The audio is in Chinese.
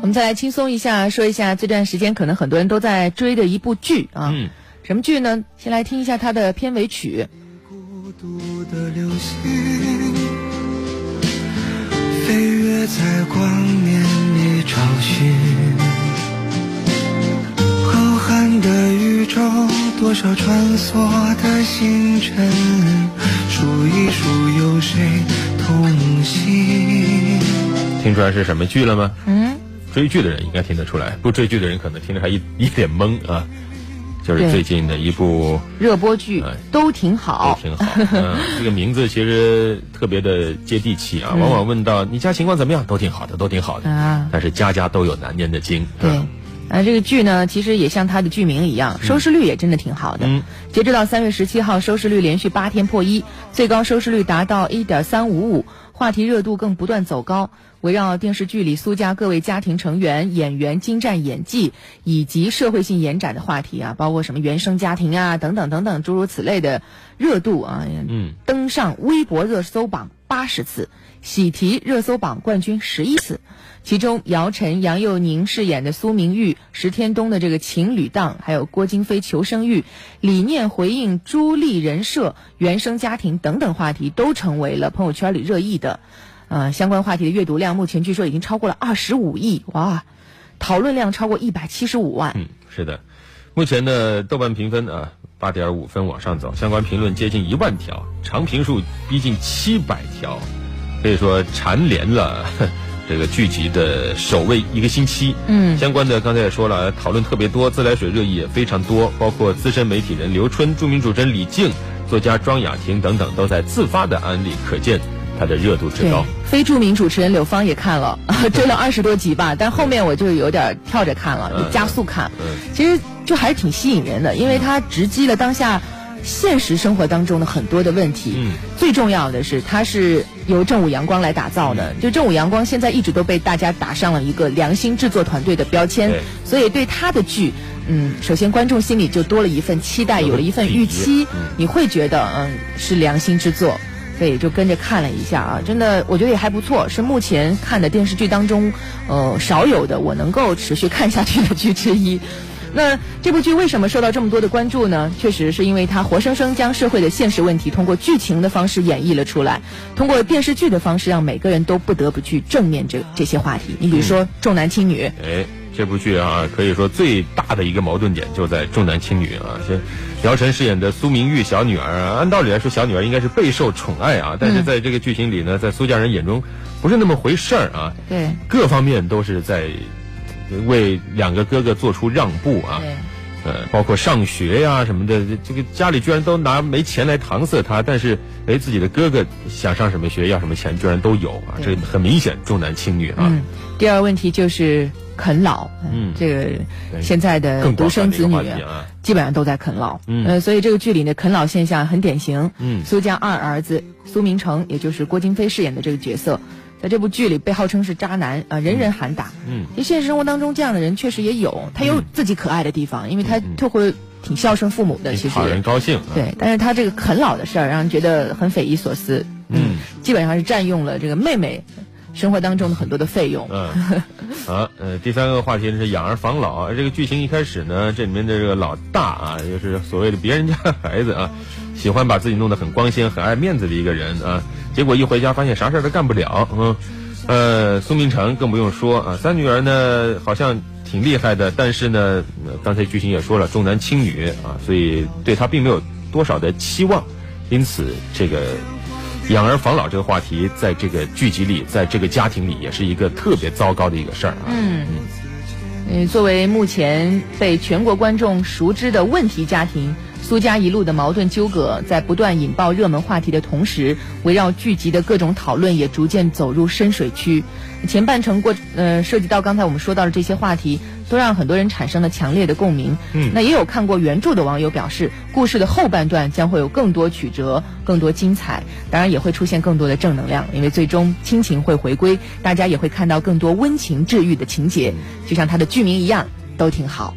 我们再来轻松一下，说一下这段时间可能很多人都在追的一部剧啊。嗯，什么剧呢？先来听一下它的片尾曲。孤独的流星，飞跃在光年里找寻。浩瀚的宇宙，多少穿梭的星辰，数一数有谁同行？听出来是什么剧了吗？嗯，追剧的人应该听得出来，不追剧的人可能听着还一 一脸懵啊。就是最近的一部热播剧哎都挺好都好。挺好，嗯，这个名字其实特别的接地气啊。往往问到你家情况怎么样，都挺好的，都挺好的。啊但是家家都有难念的经，对嗯，啊，这个剧呢，其实也像它的剧名一样，收视率也真的挺好的。嗯截止到三月十七号，收视率连续八天破一，最高收视率达到一点三五五，话题热度更不断走高。围绕电视剧里苏家各位家庭成员、演员精湛演技以及社会性延展的话题啊，包括什么原生家庭啊等等等等诸如此类的热度啊，嗯，登上微博热搜榜八十次，喜提热搜榜冠军十一次。其中，姚晨、杨佑宁饰演的苏明玉、石天东的这个情侣档，还有郭京飞求生欲、理念回应朱莉人设、原生家庭等等话题，都成为了朋友圈里热议的。呃，相关话题的阅读量目前据说已经超过了二十五亿，哇！讨论量超过一百七十五万。嗯，是的。目前的豆瓣评分啊，八点五分往上走，相关评论接近一万条，长评数逼近七百条，可以说蝉联了 这个剧集的首位一个星期。嗯相关的刚才也说了，讨论特别多，自来水热议也非常多，包括资深媒体人刘春、著名主持人李静、作家庄雅婷等等，都在自发的安利，可见它的热度之高。，非著名主持人柳芳也看了，追了二十多集吧，但后面我就有点跳着看了，嗯就加速看。嗯其实就还是挺吸引人的，因为它直击了当下现实生活当中的很多的问题。嗯最重要的是，它是由正午阳光来打造嗯的。就正午阳光现在一直都被大家打上了一个良心制作团队的标签，所以对他的剧。嗯，首先观众心里就多了一份期待，有了一份预期嗯，你会觉得嗯是良心之作，所以就跟着看了一下啊，真的我觉得也还不错，是目前看的电视剧当中，呃少有的我能够持续看下去的剧之一。那这部剧为什么受到这么多的关注呢？确实是因为它活生生将社会的现实问题通过剧情的方式演绎了出来，通过电视剧的方式让每个人都不得不去正面这这些话题。你比如说重男轻女，哎，这部剧啊，可以说最大的一个矛盾点就在重男轻女啊。这姚晨饰演的苏明玉小女儿啊，按道理来说，小女儿应该是备受宠爱啊，但是在这个剧情里呢，在苏家人眼中不是那么回事儿啊，对各方面都是在为两个哥哥做出让步啊。对。呃，包括上学呀、什么的，这个家里居然都拿没钱来搪塞他，但是哎，自己的哥哥想上什么学要什么钱，居然都有啊，这很明显重男轻女啊。嗯，第二个问题就是啃老。嗯这个现在的独生子女基本上都在啃老。嗯呃，所以这个剧里的啃老现象很典型。嗯苏家二儿子苏明成，也就是郭京飞饰演的这个角色，在这部剧里被号称是渣男啊、人人喊打。嗯其实现实生活当中这样的人确实也有，他有自己可爱的地方，因为他嗯特会挺孝顺父母的，其实挺讨人高兴啊。对，但是他这个啃老的事儿让人觉得很匪夷所思。嗯，基本上是占用了这个妹妹生活当中的很多的费用。嗯，好，呃，第三个话题是养儿防老。这个剧情一开始呢，这里面的这个老大啊，就是所谓的别人家的孩子啊，喜欢把自己弄得很光鲜、很爱面子的一个人啊。结果一回家发现啥事儿都干不了，嗯，呃，苏明成更不用说啊。三女儿呢，好像挺厉害的，但是呢，刚才剧情也说了，重男轻女啊，所以对他并没有多少的期望，因此这个。养儿防老这个话题，在这个剧集里，在这个家庭里，也是一个特别糟糕的一个事儿啊。嗯，呃，作为目前被全国观众熟知的问题家庭，苏家一路的矛盾纠葛，在不断引爆热门话题的同时，围绕剧集的各种讨论也逐渐走入深水区。前半程过呃涉及到刚才我们说到的这些话题，都让很多人产生了强烈的共鸣。嗯那也有看过原著的网友表示，故事的后半段将会有更多曲折，更多精彩，当然也会出现更多的正能量，因为最终亲情会回归，大家也会看到更多温情治愈的情节，就像它的剧名一样，都挺好。